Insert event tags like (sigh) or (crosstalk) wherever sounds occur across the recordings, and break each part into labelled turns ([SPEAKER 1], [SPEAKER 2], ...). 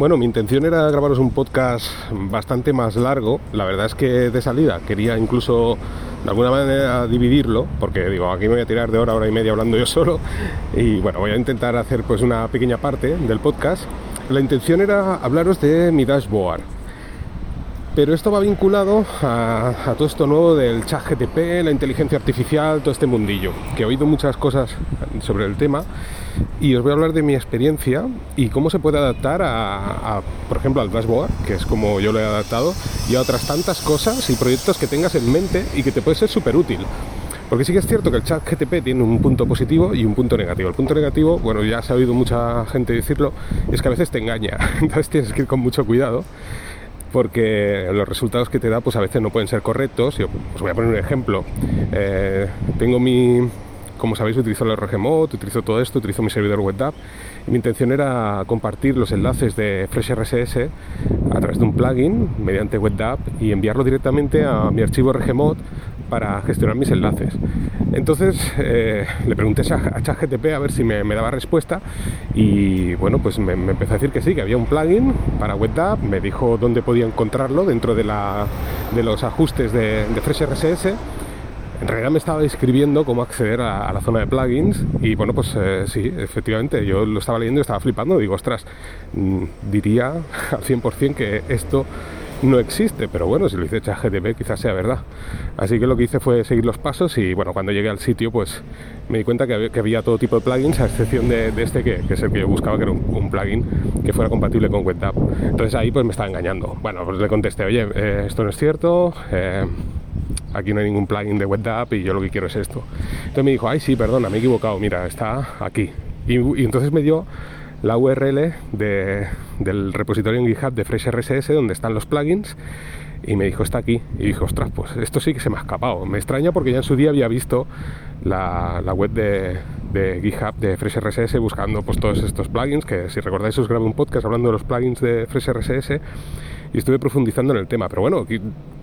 [SPEAKER 1] Bueno, mi intención era grabaros un podcast bastante más largo. La verdad es que de salida quería incluso de alguna manera dividirlo, porque digo, aquí me voy a tirar de hora, hora y media hablando yo solo. Y bueno, voy a intentar hacer pues una pequeña parte del podcast. La intención era hablaros de mi dashboard pero esto va vinculado a, todo esto nuevo del chat GTP, la inteligencia artificial, todo este mundillo, que he oído muchas cosas sobre el tema y os voy a hablar de mi experiencia y cómo se puede adaptar a, por ejemplo, al dashboard, que es como yo lo he adaptado, y a otras tantas cosas y proyectos que tengas en mente y que te puede ser súper útil. Porque sí que es cierto que el chat GTP tiene un punto positivo y un punto negativo. El punto negativo, bueno, ya se ha oído mucha gente decirlo, es que a veces te engaña. (laughs) Entonces tienes que ir con mucho cuidado porque los resultados que te da pues a veces no pueden ser correctos. Yo os voy a poner un ejemplo. Eh, tengo mi, como sabéis, utilizo el RGMod, utilizo todo esto, utilizo mi servidor WebDAV mi intención era compartir los enlaces de FreshRSS a través de un plugin mediante WebDAV y enviarlo directamente a mi archivo RGMod para gestionar mis enlaces. Entonces eh, le pregunté a ChatGTP a ver si me, daba respuesta y bueno, pues me, empezó a decir que sí, que había un plugin para WebDAV, me dijo dónde podía encontrarlo dentro de, la, de los ajustes de, de FreshRSS. En realidad me estaba describiendo cómo acceder a, la zona de plugins y bueno, pues eh, sí, efectivamente, yo lo estaba leyendo y estaba flipando, digo, ostras, mm, diría al 100% que esto no existe, pero bueno, si lo dice ChatGTP quizás sea verdad. Así que lo que hice fue seguir los pasos y bueno, cuando llegué al sitio pues me di cuenta que había, todo tipo de plugins, a excepción de, este que, es el que yo buscaba, que era un, plugin que fuera compatible con WebDAV. Entonces ahí pues me estaba engañando. Bueno, pues le contesté, oye, eh, esto no es cierto. Eh, aquí no hay ningún plugin de WebDAV y yo lo que quiero es esto. Entonces me dijo, ay sí, perdona, me he equivocado, mira, está aquí. y entonces me dio la URL del repositorio en GitHub de FreshRSS donde están los plugins y me dijo está aquí y dijo ostras pues esto sí que se me ha escapado me extraña porque ya en su día había visto la, web de, de, GitHub de FreshRSS buscando pues todos estos plugins que si recordáis os grabé un podcast hablando de los plugins de FreshRSS y estuve profundizando en el tema. Pero bueno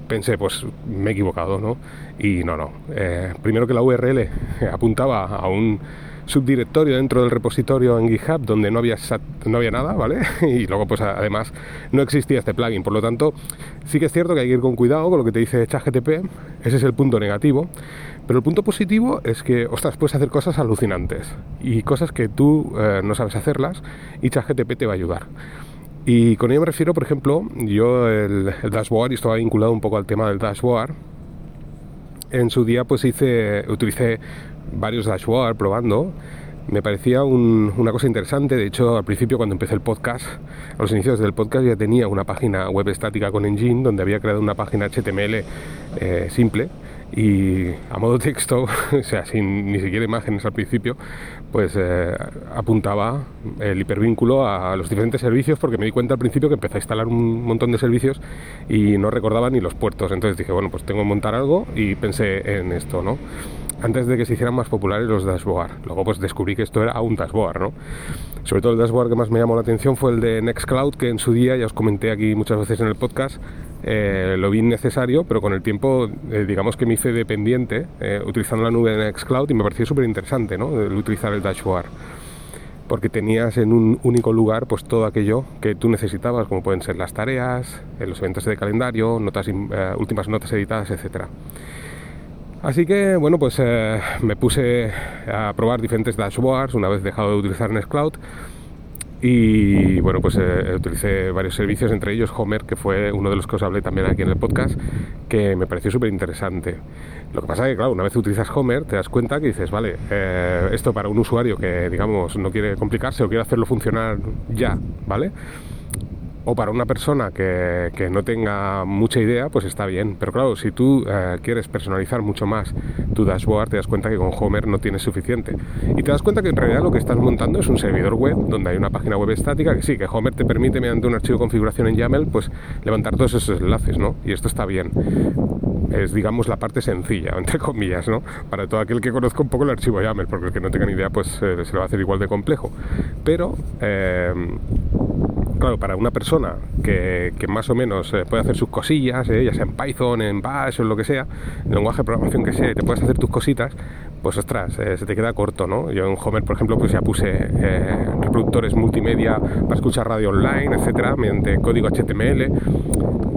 [SPEAKER 1] pensé pues me he equivocado no y no no. Eh, primero que la URL (laughs) apuntaba a un subdirectorio dentro del repositorio en GitHub donde no había, no había nada, ¿vale? (laughs) Y luego, pues además, no existía este plugin. Por lo tanto, sí que es cierto que hay que ir con cuidado con lo que te dice ChatGTP. Ese es el punto negativo. Pero el punto positivo es que, ostras, puedes hacer cosas alucinantes y cosas que tú eh, no sabes hacerlas y ChatGTP te va a ayudar. Y con ello me refiero, por ejemplo, yo el, el dashboard, y estaba vinculado un poco al tema del dashboard, en su día pues hice, utilicé varios dashboards probando. Me parecía una cosa interesante. De hecho, al principio, cuando empecé el podcast, a los inicios del podcast, ya tenía una página web estática con Engine donde había creado una página HTML eh, simple y a modo (laughs) texto, o sea, sin ni siquiera imágenes al principio, pues eh, apuntaba el hipervínculo a los diferentes servicios porque me di cuenta al principio que empecé a instalar un montón de servicios y no recordaba ni los puertos. Entonces dije, bueno, pues tengo que montar algo y pensé en esto, ¿no? Antes de que se hicieran más populares los dashboard. Luego pues descubrí que esto era un dashboard, ¿no? Sobre todo el dashboard que más me llamó la atención fue el de Nextcloud, que en su día, ya os comenté aquí muchas veces en el podcast, eh, lo vi necesario, pero con el tiempo, eh, digamos que me hice dependiente eh, utilizando la nube de Nextcloud y me pareció súper interesante, ¿no? El utilizar el dashboard porque tenías en un único lugar pues todo aquello que tú necesitabas, como pueden ser las tareas, los eventos de calendario, notas, últimas notas editadas, etcétera. Así que bueno, pues eh, me puse a probar diferentes dashboards una vez dejado de utilizar Nextcloud y bueno, pues eh, utilicé varios servicios, entre ellos Homer, que fue uno de los que os hablé también aquí en el podcast, que me pareció súper interesante. Lo que pasa es que, claro, una vez utilizas Homer, te das cuenta que dices, vale, eh, esto para un usuario que, digamos, no quiere complicarse o quiere hacerlo funcionar ya, ¿vale? O para una persona que, no tenga mucha idea, pues está bien. Pero claro, si tú eh, quieres personalizar mucho más tu dashboard, te das cuenta que con Homer no tienes suficiente. Y te das cuenta que en realidad lo que estás montando es un servidor web donde hay una página web estática que sí, que Homer te permite mediante un archivo de configuración en YAML, pues levantar todos esos enlaces, ¿no? Y esto está bien. Es, digamos, la parte sencilla, (laughs) entre comillas, ¿no? Para todo aquel que conozca un poco el archivo YAML, porque el que no tenga ni idea, pues eh, se lo va a hacer igual de complejo. Pero... Eh, claro, para una persona que, más o menos eh, puede hacer sus cosillas, eh, ya sea en Python, en Bash o en lo que sea, en lenguaje de programación que sea, y te puedes hacer tus cositas, pues ostras, eh, se te queda corto, ¿no? Yo en Homer, por ejemplo, pues ya puse reproductores multimedia para escuchar radio online, etcétera, mediante código HTML,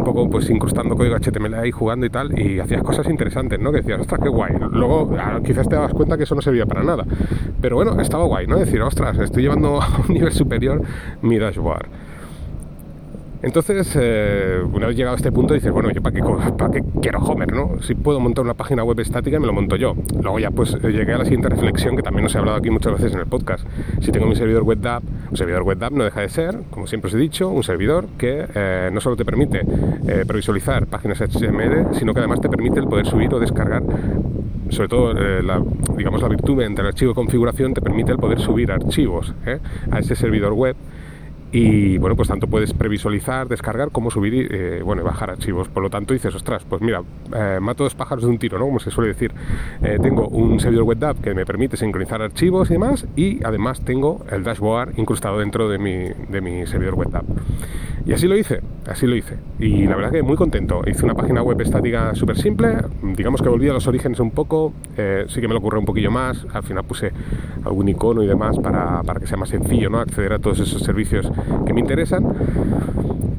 [SPEAKER 1] un poco pues incrustando código HTML ahí jugando y tal, y hacías cosas interesantes, ¿no? Que decías, ostras, qué guay. Luego ah, quizás te das cuenta que eso no servía para nada, pero bueno, estaba guay, ¿no? Decir, ostras, estoy llevando a un (laughs) nivel superior mi dashboard. Entonces, eh, una vez llegado a este punto, dices, bueno, ¿yo para qué, qué quiero Homer, no? Si puedo montar una página web estática, me lo monto yo. Luego ya pues llegué a la siguiente reflexión, que también os he hablado aquí muchas veces en el podcast. Si tengo mi servidor web app, un servidor web app no deja de ser, como siempre os he dicho, un servidor que eh, no solo te permite eh, previsualizar páginas HTML, sino que además te permite el poder subir o descargar sobre todo la, digamos la virtud entre el archivo de configuración te permite el poder subir archivos a ese servidor web y bueno, pues tanto puedes previsualizar, descargar, como subir y eh, bueno, bajar archivos. Por lo tanto, dices, ostras, pues mira, eh, mato dos pájaros de un tiro, ¿no? Como se suele decir. Eh, tengo un servidor web que me permite sincronizar archivos y demás, y además tengo el dashboard incrustado dentro de mi, de mi servidor web. Y así lo hice, así lo hice. Y la verdad que muy contento. Hice una página web estática súper simple, digamos que volví a los orígenes un poco, sí que me lo ocurrió un poquillo más, al final puse algún icono y demás para, para que sea más sencillo, ¿no? Acceder a todos esos servicios que me interesan.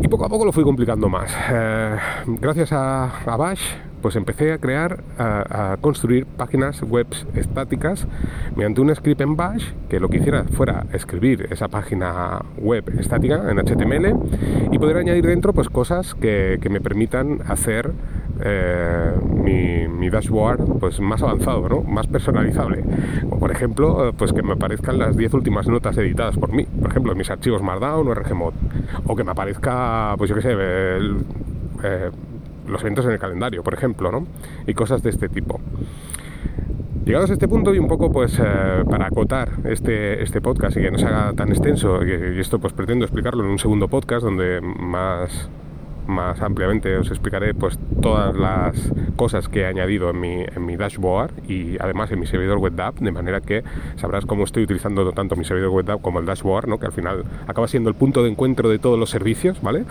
[SPEAKER 1] Y poco a poco lo fui complicando más. Eh, gracias a, Bash, pues empecé a crear, a, construir páginas web estáticas mediante un script en Bash que lo que hiciera fuera escribir esa página web estática en HTML y poder añadir dentro pues cosas que, me permitan hacer eh, mi, dashboard pues más avanzado, ¿no? más personalizable. Por ejemplo, eh, pues que me aparezcan las 10 últimas notas editadas por mí, por ejemplo, mis archivos Markdown o RGMod. O que me aparezca, pues yo qué sé, eh, los eventos en el calendario, por ejemplo, ¿no? Y cosas de este tipo. Llegados a este punto y un poco pues para acotar este, este podcast y que no se haga tan extenso, y esto pues pretendo explicarlo en un segundo podcast donde más, más ampliamente os explicaré pues todas las cosas que he añadido en mi, en mi dashboard y además en mi servidor web app de manera que sabrás cómo estoy utilizando tanto mi servidor web app como el dashboard, ¿no? que al final acaba siendo el punto de encuentro de todos los servicios, ¿vale?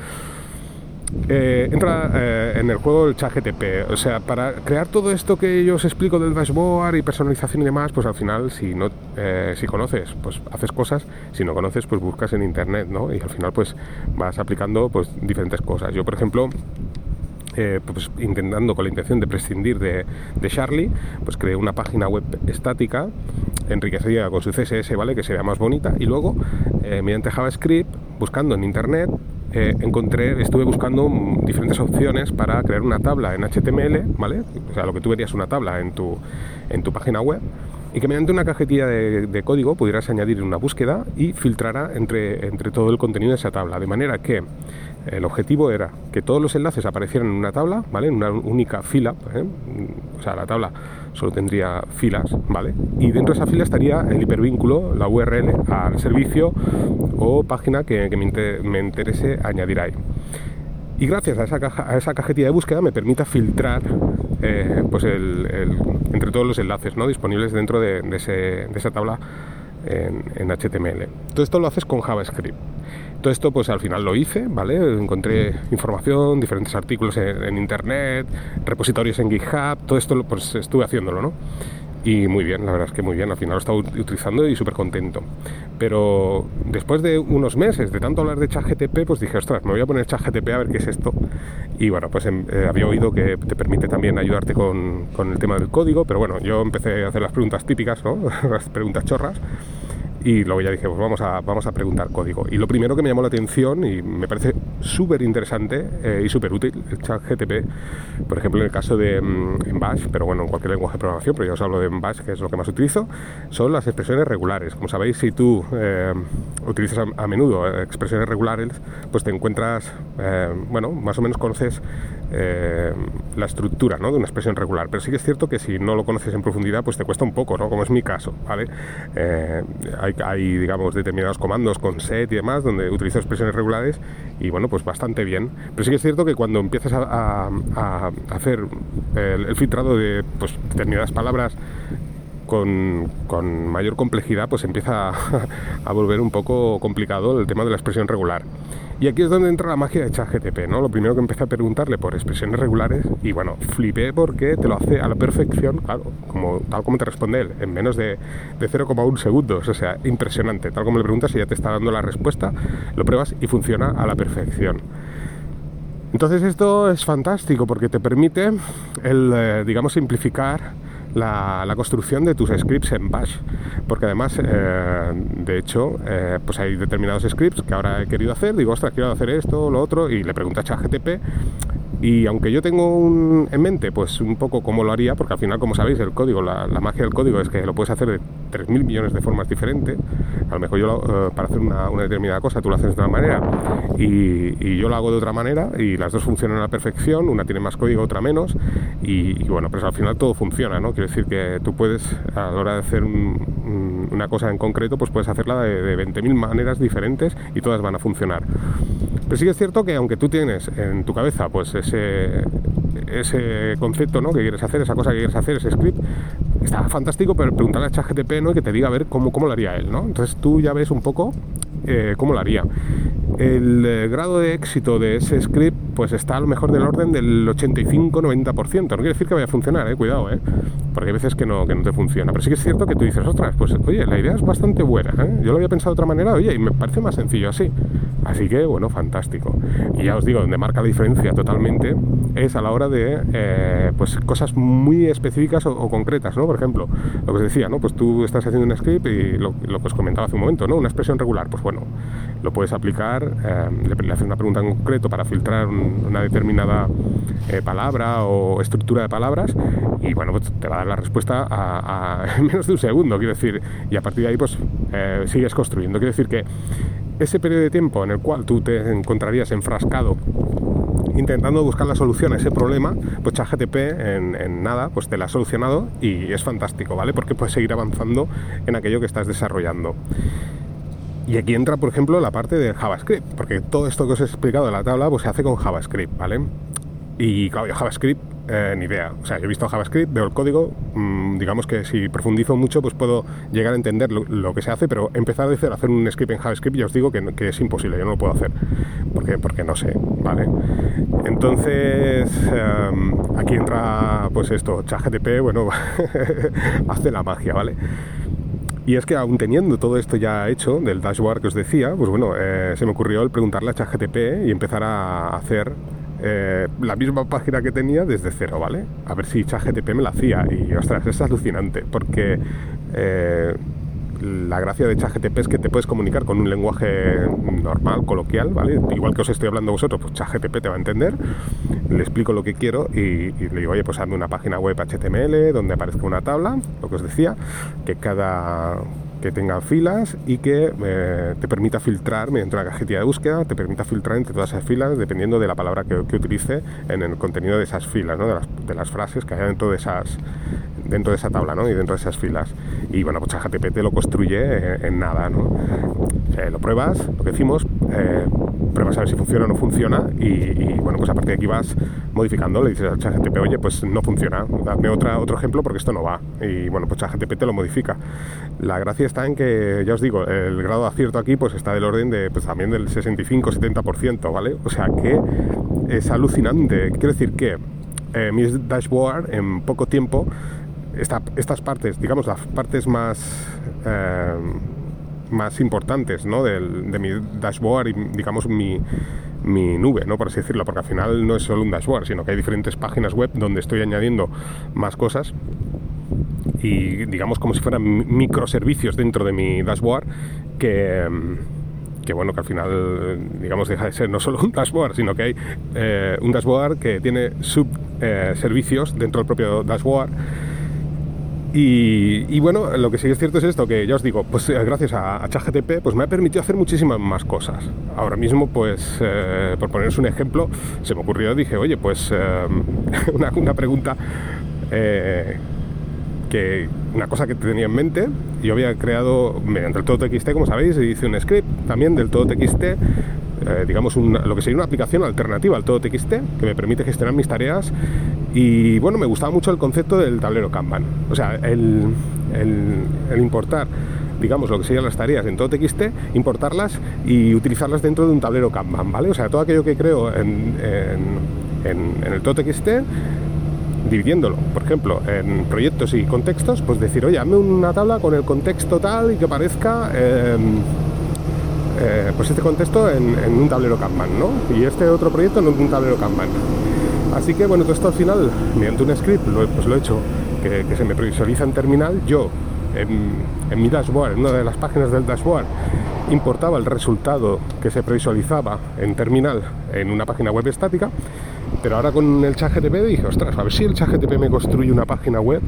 [SPEAKER 1] Eh, entra eh, en el juego el chat GTP. O sea, para crear todo esto que yo os explico del dashboard y personalización y demás, pues al final, si no eh, si conoces, pues haces cosas, si no conoces, pues buscas en internet, ¿no? Y al final, pues vas aplicando pues diferentes cosas. Yo, por ejemplo, pues intentando con la intención de prescindir de, de, Charlie, pues creé una página web estática enriquecida con su CSS, ¿vale? Que sería más bonita y luego mediante JavaScript, buscando en internet, eh, encontré, estuve buscando diferentes opciones para crear una tabla en HTML, ¿vale? O sea, lo que tú verías una tabla en tu, en tu página web y que mediante una cajetilla de, código pudieras añadir una búsqueda y filtrara entre, entre todo el contenido de esa tabla. De manera que el objetivo era que todos los enlaces aparecieran en una tabla, ¿vale? En una única fila, ¿eh? o sea, la tabla solo tendría filas, ¿vale? Y dentro de esa fila estaría el hipervínculo, la URL, al servicio o página que, me, interese añadir ahí. Y gracias a esa, caja, a esa cajetilla de búsqueda me permita filtrar eh, pues entre todos los enlaces ¿no? disponibles dentro de, esa tabla en, HTML. Todo esto lo haces con JavaScript. Todo esto pues al final lo hice, ¿vale? Encontré información, diferentes artículos en, internet, repositorios en GitHub, todo esto pues estuve haciéndolo, ¿no? Y muy bien, la verdad es que muy bien, al final lo estaba utilizando y súper contento. Pero después de unos meses de tanto hablar de ChatGTP, pues dije, ostras, me voy a poner ChatGTP a ver qué es esto. Y bueno, pues em, eh, había oído que te permite también ayudarte con, con el tema del código, pero bueno, yo empecé a hacer las preguntas típicas, ¿no? (laughs) las preguntas chorras y luego ya dije, pues vamos a, vamos a preguntar código. Y lo primero que me llamó la atención y me parece súper interesante eh, y súper útil, el chat GTP, por ejemplo en el caso de mm, en Bash, pero bueno, en cualquier lenguaje de programación, pero yo os hablo de Bash, que es lo que más utilizo, son las expresiones regulares. Como sabéis, si tú eh, utilizas a, menudo expresiones regulares, pues te encuentras, eh, bueno, más o menos conoces la estructura ¿no? de una expresión regular. Pero sí que es cierto que si no lo conoces en profundidad, pues te cuesta un poco, ¿no? Como es mi caso, ¿vale? hay hay, digamos, determinados comandos con set y demás, donde utilizo expresiones regulares y, bueno, pues bastante bien. Pero sí que es cierto que cuando empiezas a, hacer el, filtrado de pues, determinadas palabras con, mayor complejidad, pues empieza (laughs) a, volver un poco complicado el tema de la expresión regular. Y aquí es donde entra la magia de ChatGTP, ¿no? Lo primero que empecé a preguntarle por expresiones regulares y bueno, flipé porque te lo hace a la perfección, claro, como, tal como te responde él, en menos de, de 0,1 segundos, o sea, impresionante. Tal como le preguntas y ya te está dando la respuesta, lo pruebas y funciona a la perfección. Entonces esto es fantástico porque te permite el, eh, digamos, simplificar la, construcción de tus scripts en Bash. Porque además, eh, de hecho, eh, pues hay determinados scripts que ahora he querido hacer. Digo, ostras, quiero hacer esto, lo otro, y le pregunto a ChatGTP y aunque yo tengo en mente, pues un poco cómo lo haría, porque al final, como sabéis, el código, la, magia del código es que lo puedes hacer de 3.000 millones de formas diferentes. A lo mejor yo, eh, para hacer una, determinada cosa, tú lo haces de una manera y, yo lo hago de otra manera y las dos funcionan a la perfección, una tiene más código, otra menos. Y, bueno, pues al final todo funciona, ¿no? Quiero decir que tú puedes, a la hora de hacer una cosa en concreto, pues puedes hacerla de, de 20.000 maneras diferentes y todas van a funcionar. Pero sí que es cierto que aunque tú tienes en tu cabeza pues ese, ese concepto ¿no? que quieres hacer, esa cosa que quieres hacer, ese script, está fantástico, pero preguntarle a ChatGTP ¿no? que te diga a ver cómo, cómo lo haría él. ¿no? Entonces tú ya ves un poco eh, cómo lo haría. El eh, grado de éxito de ese script pues está a lo mejor del orden del 85-90%. No quiere decir que vaya a funcionar, eh, cuidado, eh, porque hay veces que no, que no te funciona. Pero sí que es cierto que tú dices, ostras, pues oye, la idea es bastante buena. ¿eh? Yo lo había pensado de otra manera, oye, y me parece más sencillo así. Así que, bueno, fantástico. Y ya os digo, donde marca la diferencia totalmente es a la hora de pues cosas muy específicas o, concretas, ¿no? Por ejemplo, lo que os decía, ¿no? Pues tú estás haciendo un script y lo, lo que os comentaba hace un momento, ¿no? Una expresión regular, pues bueno, lo puedes aplicar, eh, le, haces una pregunta en concreto para filtrar una determinada eh, palabra o estructura de palabras y bueno, pues te va a dar la respuesta (laughs) en menos de un segundo, quiero decir, y a partir de ahí pues eh, sigues construyendo. Quiero decir que ese periodo de tiempo en el cual tú te encontrarías enfrascado intentando buscar la solución a ese problema, pues ChatGTP en, en, nada, pues te la ha solucionado y es fantástico, ¿vale? Porque puedes seguir avanzando en aquello que estás desarrollando. Y aquí entra, por ejemplo, la parte de JavaScript, porque todo esto que os he explicado en la tabla pues se hace con JavaScript, ¿vale? Y claro, JavaScript, eh, ni idea. O sea, yo he visto JavaScript, veo el código, mm, digamos que si profundizo mucho, pues puedo llegar a entender lo, que se hace, pero empezar a hacer un script en JavaScript, ya os digo que, es imposible, yo no lo puedo hacer, porque, porque no sé, ¿vale? Entonces, em, aquí entra, pues esto, ChatGTP, bueno, (laughs) hace la magia, ¿vale? Y es que aún teniendo todo esto ya hecho del dashboard que os decía, pues bueno, eh, se me ocurrió el preguntarle a ChatGTP y empezar a hacer eh, la misma página que tenía desde cero, ¿vale? A ver si ChatGTP me la hacía. Y ostras, es alucinante, porque eh, la gracia de ChatGTP es que te puedes comunicar con un lenguaje normal, coloquial, ¿vale? Igual que os estoy hablando vosotros, pues ChatGTP te va a entender, le explico lo que quiero y, le digo, oye, pues hazme una página web HTML donde aparezca una tabla, lo que os decía, que cada que tenga filas y que eh, te permita filtrar mediante una cajetilla de búsqueda, te permita filtrar entre todas esas filas dependiendo de la palabra que, utilice en el contenido de esas filas, ¿no? de, las, de, las, frases que hay dentro de esas dentro de esa tabla ¿no? y dentro de esas filas. Y bueno, pues ChatGPT lo construye eh, en, nada. ¿no? Eh, lo pruebas, lo que decimos, pruebas a ver si funciona o no funciona y, bueno, pues a partir de aquí vas modificando, le dices al ChatGPT, oye, pues no funciona, dame otra, otro ejemplo porque esto no va. Y bueno, pues ChatGPT te lo modifica. La gracia está en que, ya os digo, el grado de acierto aquí pues está del orden de, pues también del 65-70%, ¿vale? O sea que es alucinante. Quiero decir que mi dashboard en poco tiempo estas partes, digamos, las partes más, eh, más importantes ¿no? de, mi dashboard y, digamos, mi, mi nube, ¿no? por así decirlo, porque al final no es solo un dashboard, sino que hay diferentes páginas web donde estoy añadiendo más cosas y digamos como si fueran microservicios dentro de mi dashboard que, que bueno, que al final digamos deja de ser no solo un dashboard, sino que hay eh, un dashboard que tiene subservicios eh, dentro del propio dashboard y, bueno, lo que sí es cierto es esto, que ya os digo, pues eh, gracias a, ChatGTP pues me ha permitido hacer muchísimas más cosas. Ahora mismo, pues, eh, por poneros un ejemplo, se me ocurrió, dije, oye, pues eh, (laughs) una, pregunta, que una cosa que tenía en mente, yo había creado mediante el todo TXT, como sabéis, hice un script también del todo TXT eh, digamos, lo que sería una aplicación alternativa al todo TXT que me permite gestionar mis tareas. Y bueno, me gustaba mucho el concepto del tablero Kanban, o sea, el, importar digamos, lo que serían las tareas en todo importarlas y utilizarlas dentro de un tablero Kanban, ¿vale? O sea, todo aquello que creo en, el todo dividiéndolo, por ejemplo, en proyectos y contextos, pues decir, oye, hazme una tabla con el contexto tal y que parezca... Em, eh, pues este contexto en, un tablero Kanban, ¿no? Y este otro proyecto en un tablero Kanban. Así que bueno, todo esto al final, mediante un script, lo, pues lo he hecho que, se me previsualiza en terminal. Yo, en, mi dashboard, en una de las páginas del dashboard, importaba el resultado que se previsualizaba en terminal en una página web estática. Pero ahora con el chat GTP dije, ostras, a ver si el chat GTP me construye una página web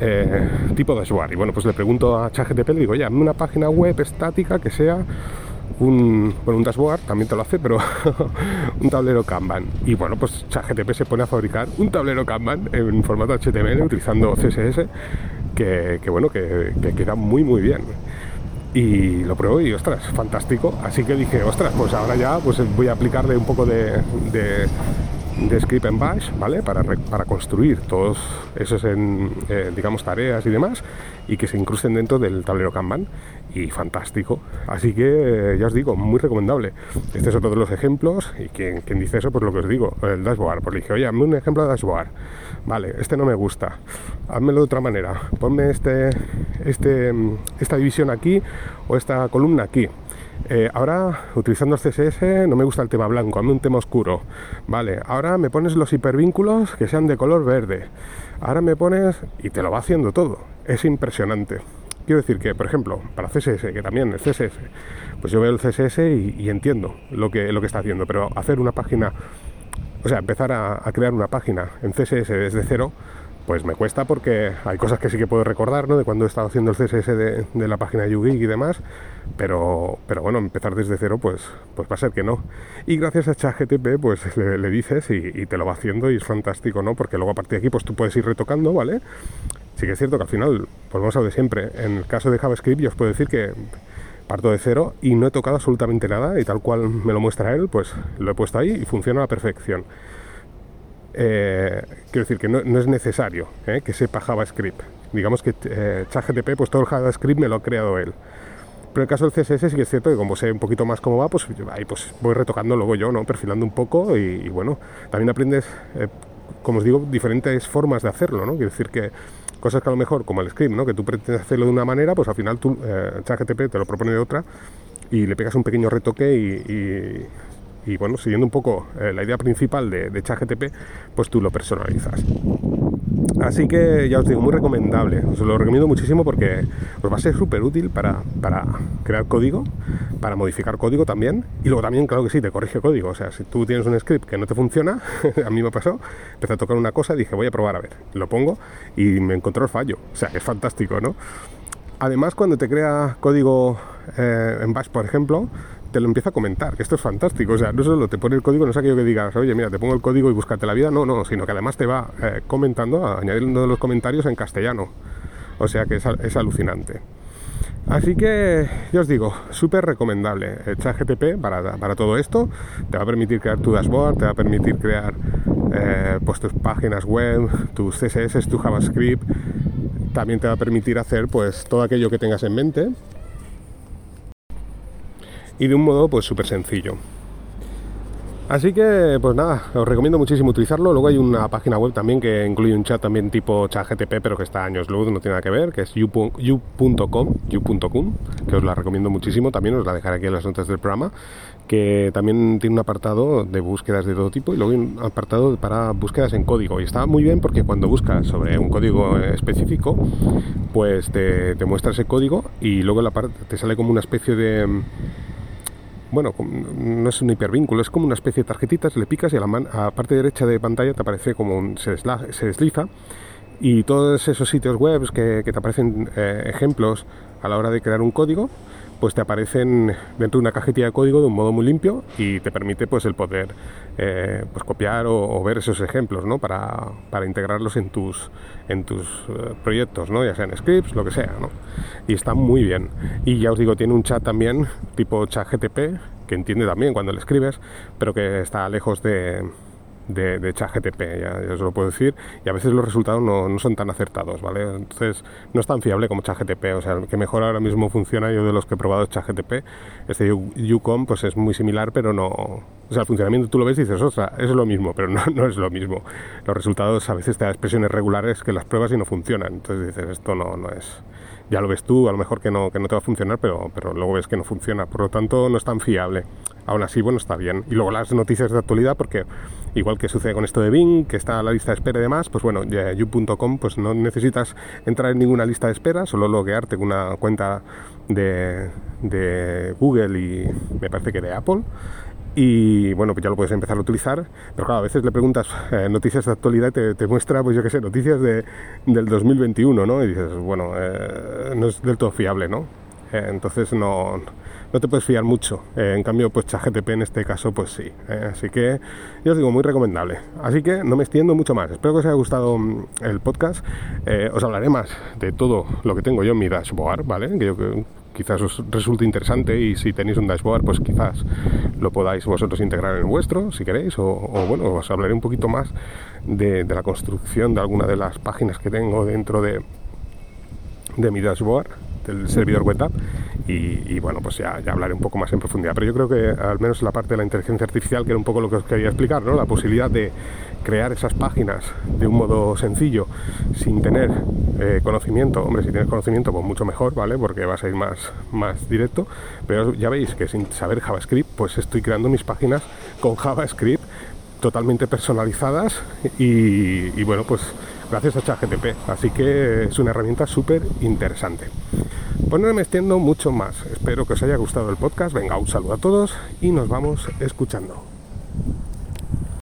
[SPEAKER 1] eh, tipo dashboard. Y bueno, pues le pregunto a ChatGTP, le digo, ya, una página web estática que sea un, bueno, un dashboard, también te lo hace, pero (laughs) un tablero Kanban. Y bueno, pues ChatGTP se pone a fabricar un tablero Kanban en formato HTML utilizando CSS, que, bueno, que, queda muy, muy bien. Y lo pruebo y, ostras, fantástico. Así que dije, ostras, pues ahora ya pues voy a aplicarle un poco de de script en bash, ¿vale? Para, para construir todos esos, en, eh, digamos, tareas y demás y que se incrusten dentro del tablero Kanban y fantástico. Así que, eh, ya os digo, muy recomendable. Este es otro de los ejemplos y quien, dice eso, pues lo que os digo, el dashboard. Pues dije, oye, hazme un ejemplo de dashboard. Vale, este no me gusta. Házmelo de otra manera. Ponme este, este, esta división aquí o esta columna aquí. Eh, ahora, utilizando CSS, no me gusta el tema blanco, hazme un tema oscuro. Vale, ahora me pones los hipervínculos que sean de color verde. Ahora me pones y te lo va haciendo todo. Es impresionante. Quiero decir que, por ejemplo, para CSS, que también el CSS, pues yo veo el CSS y, entiendo lo que, lo que está haciendo, pero hacer una página, o sea, empezar a crear una página en CSS desde cero, pues me cuesta porque hay cosas que sí que puedo recordar, ¿no? De cuando he estado haciendo el CSS de, la página YouGeek y demás, pero, pero bueno, empezar desde cero, pues, pues va a ser que no. Y gracias a ChatGTP, pues le, dices y, te lo va haciendo y es fantástico, ¿no? Porque luego a partir de aquí, pues tú puedes ir retocando, ¿vale? Sí que es cierto que al final, vamos a de siempre. En el caso de JavaScript, yo os puedo decir que parto de cero y no he tocado absolutamente nada y tal cual me lo muestra él, pues lo he puesto ahí y funciona a la perfección. Eh, quiero decir que no, es necesario eh, que sepa JavaScript. Digamos que eh, ChatGTP, pues todo el JavaScript me lo ha creado él. Pero en el caso del CSS sí que es cierto que como sé un poquito más cómo va, pues ahí pues voy retocando luego yo, ¿no? Perfilando un poco y, bueno, también aprendes, como os digo, diferentes formas de hacerlo, ¿no? Quiero decir que cosas que a lo mejor, como el script, ¿no? Que tú pretendes hacerlo de una manera, pues al final tú, ChatGTP te lo propone de otra y le pegas un pequeño retoque y y bueno, siguiendo un poco eh, la idea principal de, de ChatGTP, pues tú lo personalizas. Así que ya os digo, muy recomendable. Os lo recomiendo muchísimo porque os va a ser súper útil para, para, crear código, para modificar código también. Y luego también, claro que sí, te corrige código. O sea, si tú tienes un script que no te funciona, (laughs) a mí me pasó, empecé a tocar una cosa y dije, voy a probar a ver. Lo pongo y me encontró el fallo. O sea, es fantástico, ¿no? Además, cuando te crea código eh, en Bash, por ejemplo, te lo empieza a comentar, que esto es fantástico. O sea, no solo te pone el código, no es aquello que digas, oye, mira, te pongo el código y búscate la vida, no, no, sino que además te va eh, comentando, añadiendo los comentarios en castellano. O sea que es, alucinante. Así que, ya os digo, súper recomendable. El ChatGTP para, para todo esto te va a permitir crear tu dashboard, te va a permitir crear eh, pues tus páginas web, tus CSS, tu JavaScript. También te va a permitir hacer pues todo aquello que tengas en mente y de un modo pues súper sencillo. Así que, pues nada, os recomiendo muchísimo utilizarlo. Luego hay una página web también que incluye un chat también tipo chat GTP, pero que está años luz, no tiene nada que ver, que es you.com, you.com, que os la recomiendo muchísimo. También os la dejaré aquí en las notas del programa, que también tiene un apartado de búsquedas de todo tipo y luego un apartado para búsquedas en código. Y está muy bien porque cuando buscas sobre un código específico, pues te, te muestra ese código y luego te sale como una especie de bueno, no es un hipervínculo, es como una especie de tarjetitas, le picas y a la parte derecha de pantalla te aparece como un, se, desliza. Y todos esos sitios web que, te aparecen eh, ejemplos a la hora de crear un código, pues te aparecen dentro de una cajetilla de código de un modo muy limpio y te permite pues el poder eh, pues copiar o, ver esos ejemplos ¿no? para, para, integrarlos en tus, en tus eh, proyectos, ¿no? ya sean scripts, lo que sea. ¿no? Y está muy bien. Y ya os digo, tiene un chat también tipo chat GTP que entiende también cuando le escribes, pero que está lejos de, de, de ChatGTP, ya, ya, os lo puedo decir, y a veces los resultados no, no, son tan acertados, ¿vale? Entonces no es tan fiable como ChatGTP, o sea, el que mejor ahora mismo funciona, yo de los que he probado ChatGTP, este Yukon pues es muy similar, pero no, o sea, el funcionamiento tú lo ves y dices, ostras, es lo mismo, pero (laughs) no, no es lo mismo. Los resultados a veces te dan expresiones regulares que las pruebas y no funcionan, entonces dices, esto no, no es ya lo ves tú, a lo mejor que no, que no te va a funcionar, pero, pero luego ves que no funciona. Por lo tanto, no es tan fiable. Aún así, bueno, está bien. Y luego las noticias de actualidad, porque igual que sucede con esto de Bing, que está a la lista de espera y demás, pues bueno, you.com, pues no necesitas entrar en ninguna lista de espera, solo loguearte con una cuenta de, de Google y me parece que de Apple y bueno, pues ya lo puedes empezar a utilizar, pero claro, a veces le preguntas eh, noticias de actualidad y te, te, muestra, pues yo qué sé, noticias de, del 2021, ¿no? Y dices, bueno, eh, no es del todo fiable, ¿no? Eh, entonces no, no te puedes fiar mucho. Eh, en cambio, pues ChatGTP en este caso, pues sí. Eh, así que, yo os digo, muy recomendable. Así que no me extiendo mucho más. Espero que os haya gustado mm, el podcast. os hablaré más de todo lo que tengo yo en mi dashboard, ¿vale? Que yo quizás os resulte interesante y si tenéis un dashboard, pues quizás lo podáis vosotros integrar en el vuestro, si queréis, o, bueno, os hablaré un poquito más de, la construcción de alguna de las páginas que tengo dentro de, de mi dashboard del servidor web app y, y, bueno pues ya, ya, hablaré un poco más en profundidad pero yo creo que al menos la parte de la inteligencia artificial que era un poco lo que os quería explicar ¿no? la posibilidad de crear esas páginas de un modo sencillo sin tener eh, conocimiento hombre si tienes conocimiento pues mucho mejor vale porque vas a ir más más directo pero ya veis que sin saber JavaScript pues estoy creando mis páginas con JavaScript totalmente personalizadas y, y bueno pues gracias a ChatGTP. Así que es una herramienta súper interesante. Pues no me extiendo mucho más. Espero que os haya gustado el podcast. Venga, un saludo a todos y nos vamos escuchando.